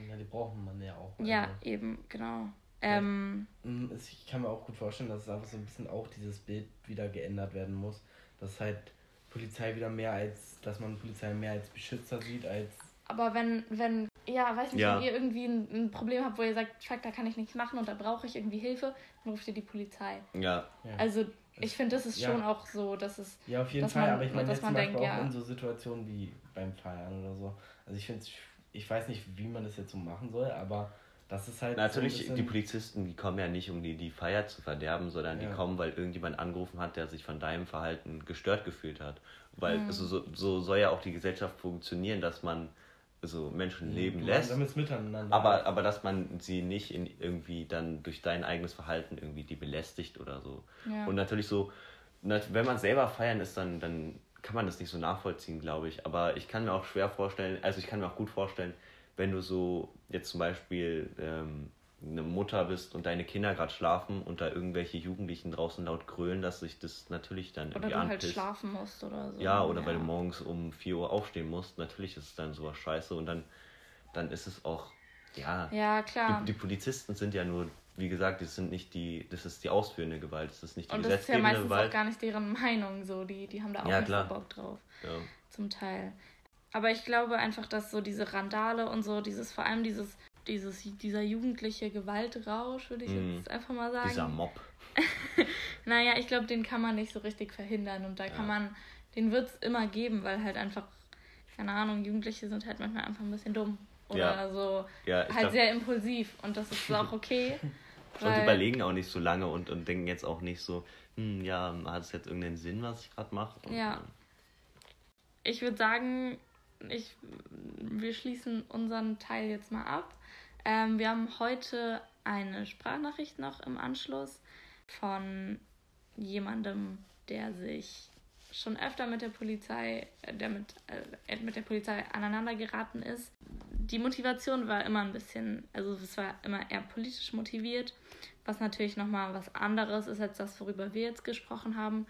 Ja, die brauchen man ja auch. ja, Also, eben, genau. Ähm, es- ich kann mir auch gut vorstellen, dass es einfach so ein bisschen auch dieses Bild wieder geändert werden muss. Dass halt Polizei wieder mehr als, dass man Polizei mehr als Beschützer sieht, als. aber wenn, wenn, ja, weiß nicht, Ja. wenn ihr irgendwie ein, ein Problem habt, wo ihr sagt, fuck, da kann ich nichts machen und da brauche ich irgendwie Hilfe, dann ruft ihr die Polizei. Ja, Ja, Also ich finde, das ist Ja. schon auch so, dass es ja auf jeden dass Fall, man- aber ich meine dass jetzt man zum Beispiel denkt, auch ja. in so Situationen wie beim Feiern oder so. Also ich finde ich weiß nicht, wie man das jetzt so machen soll, aber das ist halt. natürlich, so die Polizisten, die kommen ja nicht, um die, die Feier zu verderben, sondern Ja. die kommen, weil irgendjemand angerufen hat, der sich von deinem Verhalten gestört gefühlt hat. Weil Mhm. also so, so soll ja auch die Gesellschaft funktionieren, dass man so Menschen leben man- lässt. Damit es miteinander. Aber, aber dass man sie nicht in irgendwie dann durch dein eigenes Verhalten irgendwie die belästigt oder so. Ja. Und natürlich so, wenn man selber feiern ist, dann, dann kann man das nicht so nachvollziehen, glaube ich. Aber ich kann mir auch schwer vorstellen, also ich kann mir auch gut vorstellen, wenn du so jetzt zum Beispiel ähm, eine Mutter bist und deine Kinder gerade schlafen und da irgendwelche Jugendlichen draußen laut grölen, dass sich das natürlich dann oder irgendwie du halt anpisst. schlafen musst oder so. Ja, oder weil du morgens um 4 Uhr aufstehen musst. Natürlich ist es dann sowas scheiße und dann, dann ist es auch, ja, Ja, klar. die, die Polizisten sind ja nur wie gesagt, das sind nicht die, das ist die ausführende Gewalt, das ist nicht die Und das ist ja meistens Gewalt. auch gar nicht deren Meinung so, die, die haben da auch ja, nicht klar. so Bock drauf. Ja. Zum Teil. Aber ich glaube einfach, dass so diese Randale und so, dieses, vor allem dieses, dieses, dieser jugendliche Gewaltrausch, würde ich mm. jetzt einfach mal sagen. Dieser Mob. naja, ich glaube, den kann man nicht so richtig verhindern und da ja. kann man, den wird es immer geben, weil halt einfach, keine Ahnung, Jugendliche sind halt manchmal einfach ein bisschen dumm. Oder ja. so ja, halt glaub... sehr impulsiv und das ist auch okay. und überlegen auch nicht so lange und, und denken jetzt auch nicht so, hm, ja, hat es jetzt irgendeinen Sinn, was ich gerade mache? Ja. Ich würde sagen, ich, wir schließen unseren Teil jetzt mal ab. Ähm, wir haben heute eine Sprachnachricht noch im Anschluss von jemandem, der sich schon öfter mit der Polizei, äh, der mit, äh, mit der Polizei aneinander geraten ist. Die Motivation war immer ein bisschen, also es war immer eher politisch motiviert, was natürlich nochmal was anderes ist als das, worüber wir jetzt gesprochen haben.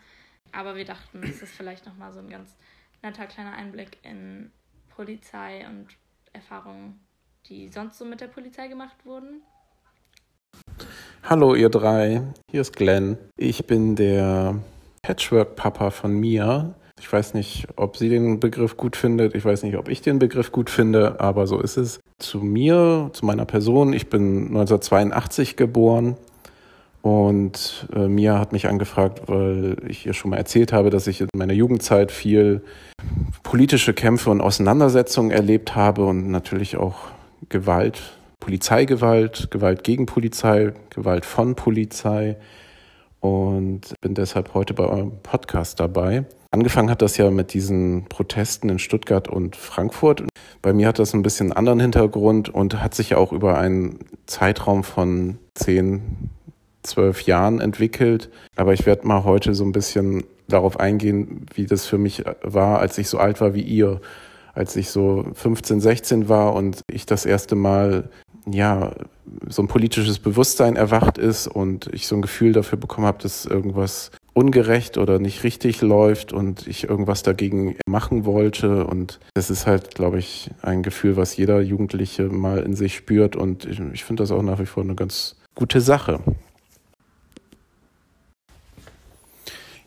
Aber wir dachten, es ist vielleicht nochmal so ein ganz netter kleiner Einblick in Polizei und Erfahrungen, die sonst so mit der Polizei gemacht wurden. Hallo ihr drei, hier ist Glenn. Ich bin der Patchwork-Papa von Mia. Ich weiß nicht, ob sie den Begriff gut findet. Ich weiß nicht, ob ich den Begriff gut finde, aber so ist es. Zu mir, zu meiner Person. Ich bin 1982 geboren und äh, Mia hat mich angefragt, weil ich ihr schon mal erzählt habe, dass ich in meiner Jugendzeit viel politische Kämpfe und Auseinandersetzungen erlebt habe und natürlich auch Gewalt Polizeigewalt, Gewalt gegen Polizei, Gewalt von Polizei und bin deshalb heute bei eurem Podcast dabei. Angefangen hat das ja mit diesen Protesten in Stuttgart und Frankfurt. Bei mir hat das ein bisschen einen anderen Hintergrund und hat sich auch über einen Zeitraum von zehn, zwölf Jahren entwickelt. Aber ich werde mal heute so ein bisschen darauf eingehen, wie das für mich war, als ich so alt war wie ihr. Als ich so 15, 16 war und ich das erste Mal ja, so ein politisches Bewusstsein erwacht ist und ich so ein Gefühl dafür bekommen habe, dass irgendwas ungerecht oder nicht richtig läuft und ich irgendwas dagegen machen wollte. Und das ist halt, glaube ich, ein Gefühl, was jeder Jugendliche mal in sich spürt. Und ich, ich finde das auch nach wie vor eine ganz gute Sache.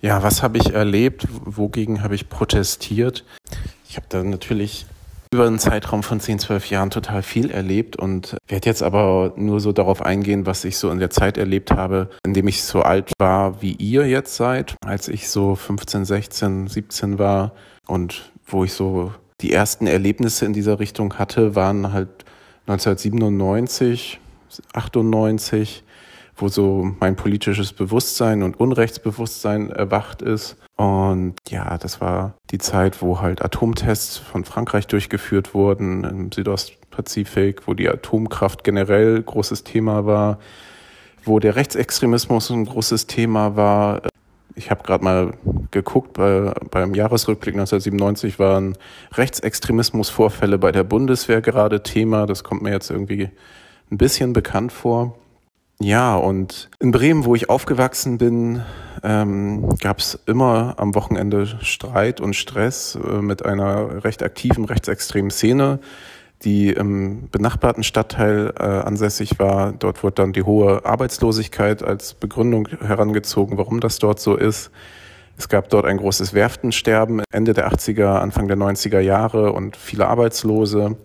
Ja, was habe ich erlebt? Wogegen habe ich protestiert? Ich habe da natürlich über einen Zeitraum von 10, 12 Jahren total viel erlebt und werde jetzt aber nur so darauf eingehen, was ich so in der Zeit erlebt habe, indem ich so alt war, wie ihr jetzt seid, als ich so 15, 16, 17 war und wo ich so die ersten Erlebnisse in dieser Richtung hatte, waren halt 1997, 98, wo so mein politisches Bewusstsein und Unrechtsbewusstsein erwacht ist und ja, das war die Zeit, wo halt Atomtests von Frankreich durchgeführt wurden im Südostpazifik, wo die Atomkraft generell großes Thema war, wo der Rechtsextremismus ein großes Thema war. Ich habe gerade mal geguckt, bei, beim Jahresrückblick 1997 waren Rechtsextremismusvorfälle bei der Bundeswehr gerade Thema. Das kommt mir jetzt irgendwie ein bisschen bekannt vor. Ja, und in Bremen, wo ich aufgewachsen bin, ähm, gab es immer am Wochenende Streit und Stress äh, mit einer recht aktiven rechtsextremen Szene, die im benachbarten Stadtteil äh, ansässig war. Dort wurde dann die hohe Arbeitslosigkeit als Begründung herangezogen, warum das dort so ist. Es gab dort ein großes Werftensterben Ende der 80er, Anfang der 90er Jahre und viele Arbeitslose.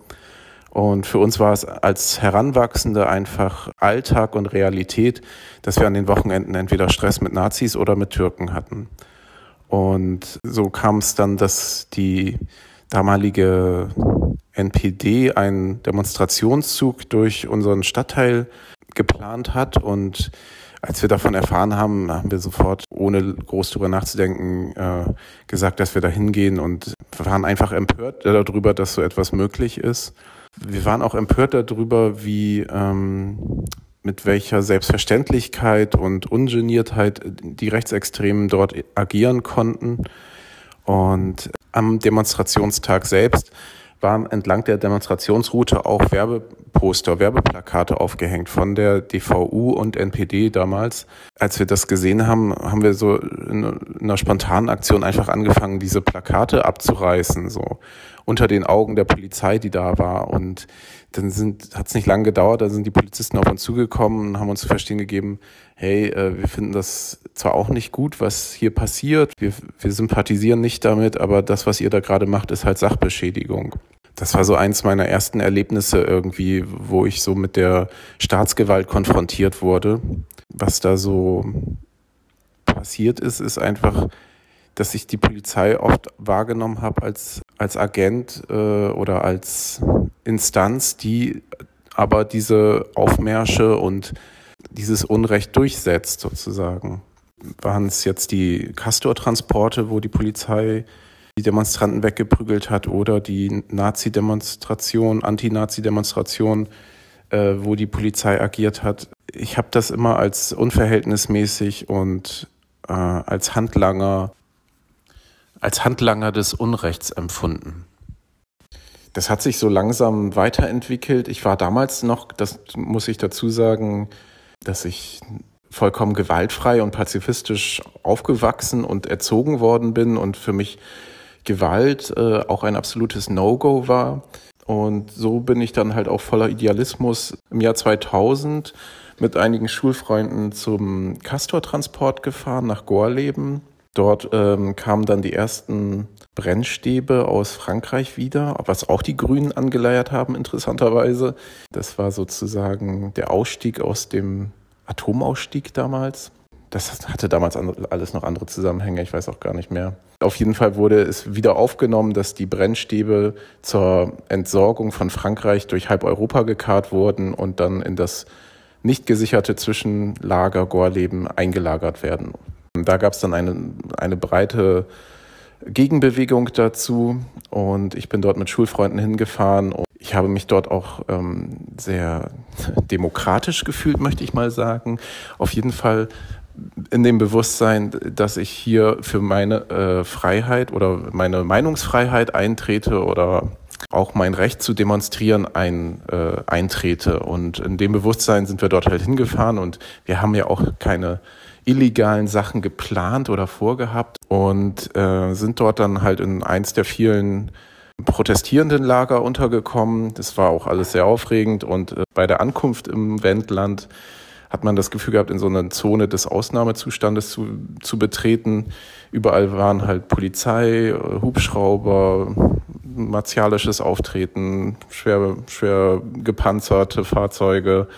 Und für uns war es als Heranwachsende einfach Alltag und Realität, dass wir an den Wochenenden entweder Stress mit Nazis oder mit Türken hatten. Und so kam es dann, dass die damalige NPD einen Demonstrationszug durch unseren Stadtteil geplant hat und als wir davon erfahren haben, haben wir sofort, ohne groß darüber nachzudenken, äh, gesagt, dass wir da hingehen und waren einfach empört darüber, dass so etwas möglich ist. Wir waren auch empört darüber, wie ähm, mit welcher Selbstverständlichkeit und Ungeniertheit die Rechtsextremen dort agieren konnten. Und am Demonstrationstag selbst waren entlang der Demonstrationsroute auch Werbeposter, Werbeplakate aufgehängt von der DVU und NPD damals. Als wir das gesehen haben, haben wir so in einer spontanen Aktion einfach angefangen, diese Plakate abzureißen, so. Unter den Augen der Polizei, die da war. Und dann hat es nicht lange gedauert, da sind die Polizisten auf uns zugekommen und haben uns zu verstehen gegeben, hey, äh, wir finden das zwar auch nicht gut, was hier passiert, wir, wir sympathisieren nicht damit, aber das, was ihr da gerade macht, ist halt Sachbeschädigung. Das war so eins meiner ersten Erlebnisse irgendwie, wo ich so mit der Staatsgewalt konfrontiert wurde. Was da so passiert ist, ist einfach, dass ich die Polizei oft wahrgenommen habe als, als Agent äh, oder als Instanz, die aber diese Aufmärsche und dieses Unrecht durchsetzt, sozusagen. Waren es jetzt die Castor-Transporte, wo die Polizei die Demonstranten weggeprügelt hat oder die Nazi-Demonstration, Anti-Nazi-Demonstration, äh, wo die Polizei agiert hat. Ich habe das immer als unverhältnismäßig und äh, als Handlanger, als Handlanger des Unrechts empfunden. Das hat sich so langsam weiterentwickelt. Ich war damals noch, das muss ich dazu sagen, dass ich vollkommen gewaltfrei und pazifistisch aufgewachsen und erzogen worden bin und für mich Gewalt äh, auch ein absolutes No-Go war. Und so bin ich dann halt auch voller Idealismus im Jahr 2000 mit einigen Schulfreunden zum Castor-Transport gefahren nach Gorleben. Dort ähm, kamen dann die ersten Brennstäbe aus Frankreich wieder, was auch die Grünen angeleiert haben, interessanterweise. Das war sozusagen der Ausstieg aus dem Atomausstieg damals. Das hatte damals alles noch andere Zusammenhänge, ich weiß auch gar nicht mehr. Auf jeden Fall wurde es wieder aufgenommen, dass die Brennstäbe zur Entsorgung von Frankreich durch halb Europa gekarrt wurden und dann in das nicht gesicherte Zwischenlager Gorleben eingelagert werden. Da gab es dann eine, eine breite Gegenbewegung dazu und ich bin dort mit Schulfreunden hingefahren. Und ich habe mich dort auch ähm, sehr demokratisch gefühlt, möchte ich mal sagen. Auf jeden Fall in dem Bewusstsein, dass ich hier für meine äh, Freiheit oder meine Meinungsfreiheit eintrete oder auch mein Recht zu demonstrieren ein, äh, eintrete. Und in dem Bewusstsein sind wir dort halt hingefahren und wir haben ja auch keine illegalen Sachen geplant oder vorgehabt und äh, sind dort dann halt in eins der vielen protestierenden Lager untergekommen. Das war auch alles sehr aufregend und äh, bei der Ankunft im Wendland hat man das Gefühl gehabt, in so einer Zone des Ausnahmezustandes zu, zu betreten. Überall waren halt Polizei, Hubschrauber, martialisches Auftreten, schwer, schwer gepanzerte Fahrzeuge.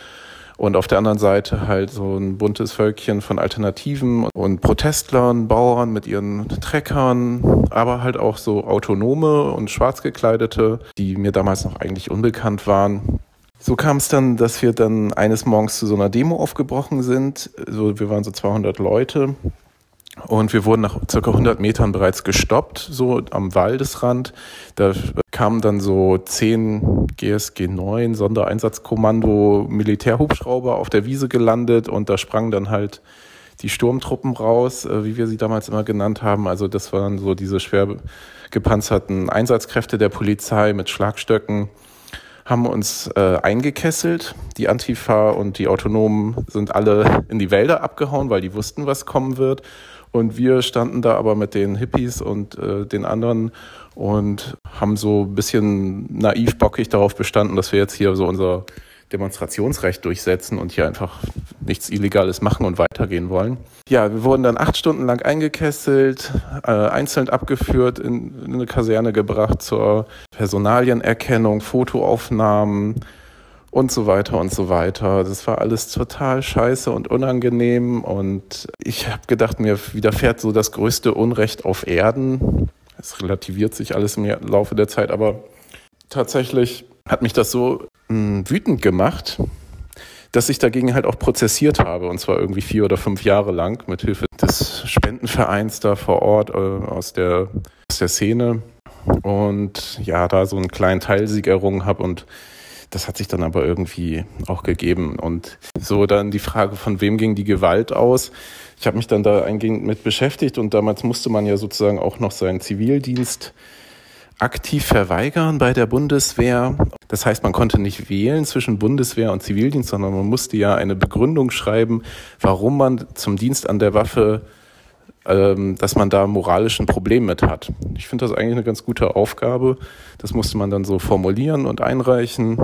Und auf der anderen Seite halt so ein buntes Völkchen von Alternativen und Protestlern, Bauern mit ihren Treckern, aber halt auch so Autonome und Schwarzgekleidete, die mir damals noch eigentlich unbekannt waren. So kam es dann, dass wir dann eines Morgens zu so einer Demo aufgebrochen sind. So, wir waren so 200 Leute und wir wurden nach circa 100 Metern bereits gestoppt, so am Waldesrand. Da kamen dann so zehn GSG 9 Sondereinsatzkommando Militärhubschrauber auf der Wiese gelandet und da sprangen dann halt die Sturmtruppen raus, äh, wie wir sie damals immer genannt haben. Also das waren so diese schwer gepanzerten Einsatzkräfte der Polizei mit Schlagstöcken haben uns äh, eingekesselt. Die Antifa und die Autonomen sind alle in die Wälder abgehauen, weil die wussten, was kommen wird. Und wir standen da aber mit den Hippies und äh, den anderen und haben so ein bisschen naiv bockig darauf bestanden, dass wir jetzt hier so unser Demonstrationsrecht durchsetzen und hier einfach nichts Illegales machen und weitergehen wollen. Ja, wir wurden dann acht Stunden lang eingekesselt, äh, einzeln abgeführt, in, in eine Kaserne gebracht zur Personalienerkennung, Fotoaufnahmen und so weiter und so weiter. Das war alles total scheiße und unangenehm und ich habe gedacht, mir widerfährt so das größte Unrecht auf Erden. Es relativiert sich alles im Laufe der Zeit, aber tatsächlich hat mich das so mh, hm, wütend gemacht, dass ich dagegen halt auch prozessiert habe, und zwar irgendwie vier oder fünf Jahre lang mit Hilfe des Spendenvereins da vor Ort äh, aus, der, aus der Szene. Und ja, da so einen kleinen Teilsieg errungen habe und das hat sich dann aber irgendwie auch gegeben. Und so dann die Frage, von wem ging die Gewalt aus? Ich habe mich dann da eingehend mit beschäftigt und damals musste man ja sozusagen auch noch seinen Zivildienst aktiv verweigern bei der Bundeswehr. Das heißt, man konnte nicht wählen zwischen Bundeswehr und Zivildienst, sondern man musste ja eine Begründung schreiben, warum man zum Dienst an der Waffe ähm, dass man da moralisch ein Problem mit hat. Ich finde das eigentlich eine ganz gute Aufgabe. Das musste man dann so formulieren und einreichen.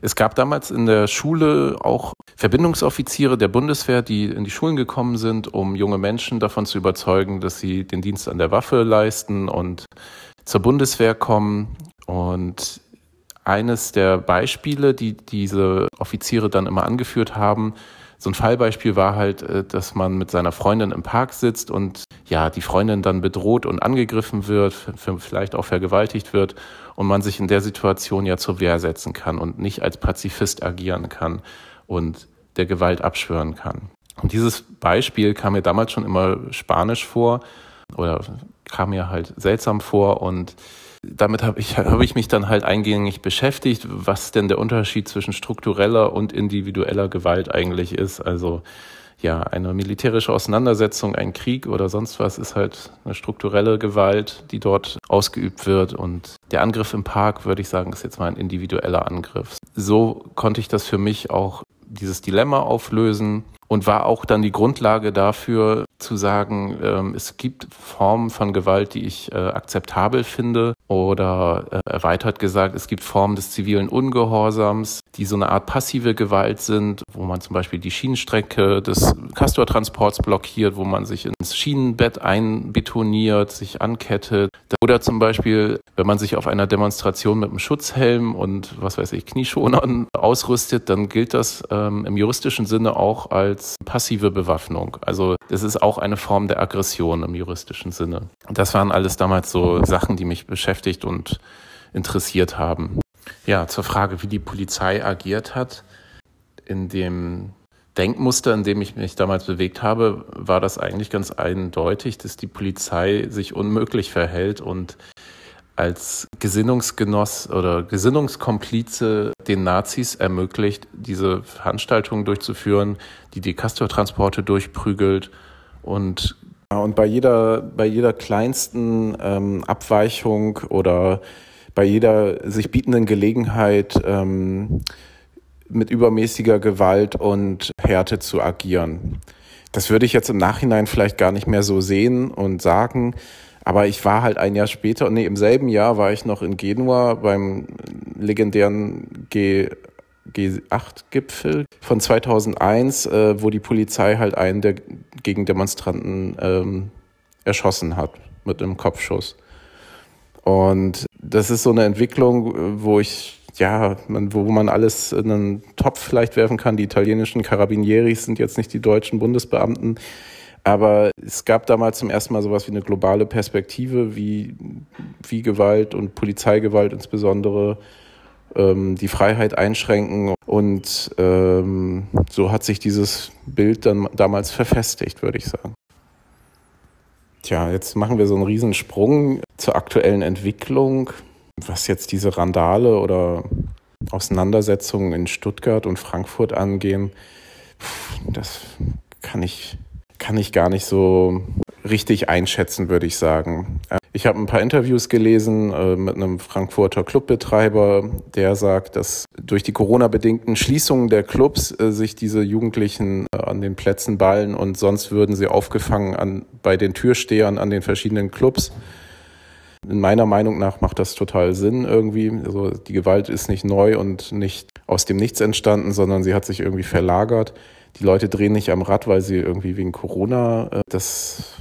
Es gab damals in der Schule auch Verbindungsoffiziere der Bundeswehr, die in die Schulen gekommen sind, um junge Menschen davon zu überzeugen, dass sie den Dienst an der Waffe leisten und zur Bundeswehr kommen. Und eines der Beispiele, die diese Offiziere dann immer angeführt haben, so ein Fallbeispiel war halt, äh, dass man mit seiner Freundin im Park sitzt und ja, die Freundin dann bedroht und angegriffen wird, vielleicht auch vergewaltigt wird und man sich in der Situation ja zur Wehr setzen kann und nicht als Pazifist agieren kann und der Gewalt abschwören kann. Und dieses Beispiel kam mir damals schon immer spanisch vor oder kam mir halt seltsam vor und damit habe ich, hab ich mich dann halt eingängig beschäftigt, was denn der Unterschied zwischen struktureller und individueller Gewalt eigentlich ist. Also ja, eine militärische Auseinandersetzung, ein Krieg oder sonst was ist halt eine strukturelle Gewalt, die dort ausgeübt wird. Und der Angriff im Park, würde ich sagen, ist jetzt mal ein individueller Angriff. So konnte ich das für mich auch dieses Dilemma auflösen und war auch dann die Grundlage dafür zu sagen, ähm, es gibt Formen von Gewalt, die ich äh, akzeptabel finde oder äh, erweitert gesagt, es gibt Formen des zivilen Ungehorsams, die so eine Art passive Gewalt sind, wo man zum Beispiel die Schienenstrecke des Castortransports blockiert, wo man sich ins Schienenbett einbetoniert, sich ankettet oder zum Beispiel, wenn man sich auf einer Demonstration mit einem Schutzhelm und was weiß ich, Knieschonern ausrüstet, dann gilt das ähm, im juristischen Sinne auch als passive Bewaffnung. Also das ist auch eine Form der Aggression im juristischen Sinne. Das waren alles damals so Sachen, die mich beschäftigt und interessiert haben. Ja, zur Frage, wie die Polizei agiert hat. In dem Denkmuster, in dem ich mich damals bewegt habe, war das eigentlich ganz eindeutig, dass die Polizei sich unmöglich verhält und als Gesinnungsgenoss oder Gesinnungskomplize den Nazis ermöglicht, diese Veranstaltungen durchzuführen, die die Castortransporte durchprügelt und und bei jeder bei jeder kleinsten ähm, Abweichung oder bei jeder sich bietenden Gelegenheit ähm, mit übermäßiger Gewalt und Härte zu agieren. Das würde ich jetzt im Nachhinein vielleicht gar nicht mehr so sehen und sagen, aber ich war halt ein Jahr später, nee, im selben Jahr war ich noch in Genua beim legendären G, G8-Gipfel von 2001, äh, wo die Polizei halt einen der Gegendemonstranten ähm, erschossen hat mit einem Kopfschuss. Und das ist so eine Entwicklung, wo ich, ja, man, wo man alles in einen Topf vielleicht werfen kann. Die italienischen Carabinieris sind jetzt nicht die deutschen Bundesbeamten. Aber es gab damals zum ersten Mal sowas wie eine globale Perspektive, wie, wie Gewalt und Polizeigewalt insbesondere ähm, die Freiheit einschränken. Und ähm, so hat sich dieses Bild dann damals verfestigt, würde ich sagen. Tja, jetzt machen wir so einen Riesensprung zur aktuellen Entwicklung, was jetzt diese Randale oder Auseinandersetzungen in Stuttgart und Frankfurt angehen. Das kann ich kann ich gar nicht so richtig einschätzen, würde ich sagen. Ich habe ein paar Interviews gelesen äh, mit einem Frankfurter Clubbetreiber, der sagt, dass durch die Corona-bedingten Schließungen der Clubs äh, sich diese Jugendlichen äh, an den Plätzen ballen und sonst würden sie aufgefangen an, bei den Türstehern an den verschiedenen Clubs. In meiner Meinung nach macht das total Sinn irgendwie. Also die Gewalt ist nicht neu und nicht aus dem Nichts entstanden, sondern sie hat sich irgendwie verlagert die Leute drehen nicht am Rad, weil sie irgendwie wegen Corona äh, das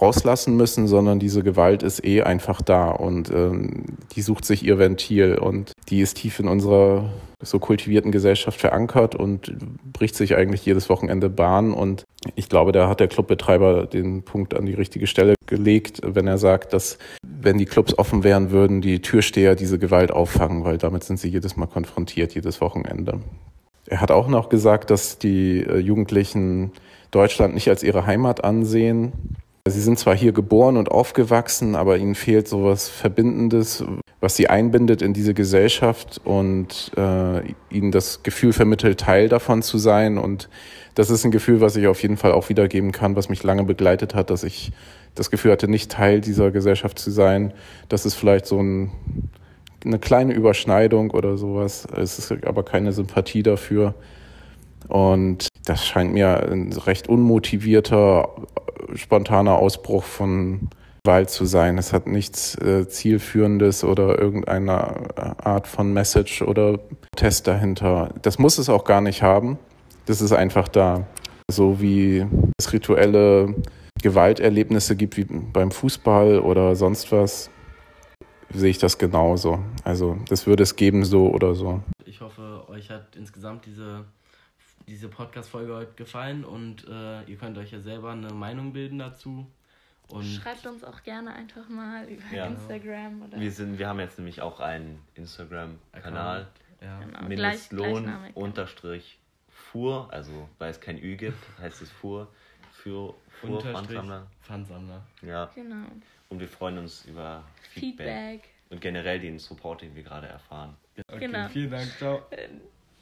rauslassen müssen, sondern diese Gewalt ist eh einfach da und ähm, die sucht sich ihr Ventil und die ist tief in unserer so kultivierten Gesellschaft verankert und bricht sich eigentlich jedes Wochenende Bahn und ich glaube, da hat der Clubbetreiber den Punkt an die richtige Stelle gelegt, wenn er sagt, dass wenn die Clubs offen wären, würden die Türsteher diese Gewalt auffangen, weil damit sind sie jedes Mal konfrontiert, jedes Wochenende. Er hat auch noch gesagt, dass die äh, Jugendlichen Deutschland nicht als ihre Heimat ansehen. Sie sind zwar hier geboren und aufgewachsen, aber ihnen fehlt sowas Verbindendes, was sie einbindet in diese Gesellschaft und äh, ihnen das Gefühl vermittelt, Teil davon zu sein. Und das ist ein Gefühl, was ich auf jeden Fall auch wiedergeben kann, was mich lange begleitet hat, dass ich das Gefühl hatte, nicht Teil dieser Gesellschaft zu sein. Das ist vielleicht so ein eine kleine Überschneidung oder sowas. Es ist aber keine Sympathie dafür. Und das scheint mir ein recht unmotivierter, spontaner Ausbruch von Gewalt zu sein. Es hat nichts äh, Zielführendes oder irgendeine Art von Message oder Test dahinter. Das muss es auch gar nicht haben. Das ist einfach da. So wie es rituelle Gewalterlebnisse gibt wie beim Fußball oder sonst was, sehe ich das genauso. Also das würde es geben so oder so. Ich hoffe, euch hat insgesamt diese, diese Podcast-Folge heute gefallen und äh, ihr könnt euch ja selber eine Meinung bilden dazu. Und Schreibt uns auch gerne einfach mal über ja. Instagram. Oder wir, sind, wir haben jetzt nämlich auch einen Instagram-Kanal. Ja. Genau. Mindestlohn unterstrich Fuhr, also weil es kein Ü gibt, heißt es Fuhr. Für Fuhr Pfandsammler. Pfandsammler. Ja. Genau. Und wir freuen uns über Feedback. Feedback. Und generell den Support, den wir gerade erfahren. Okay, genau. Vielen Dank, ciao. Äh,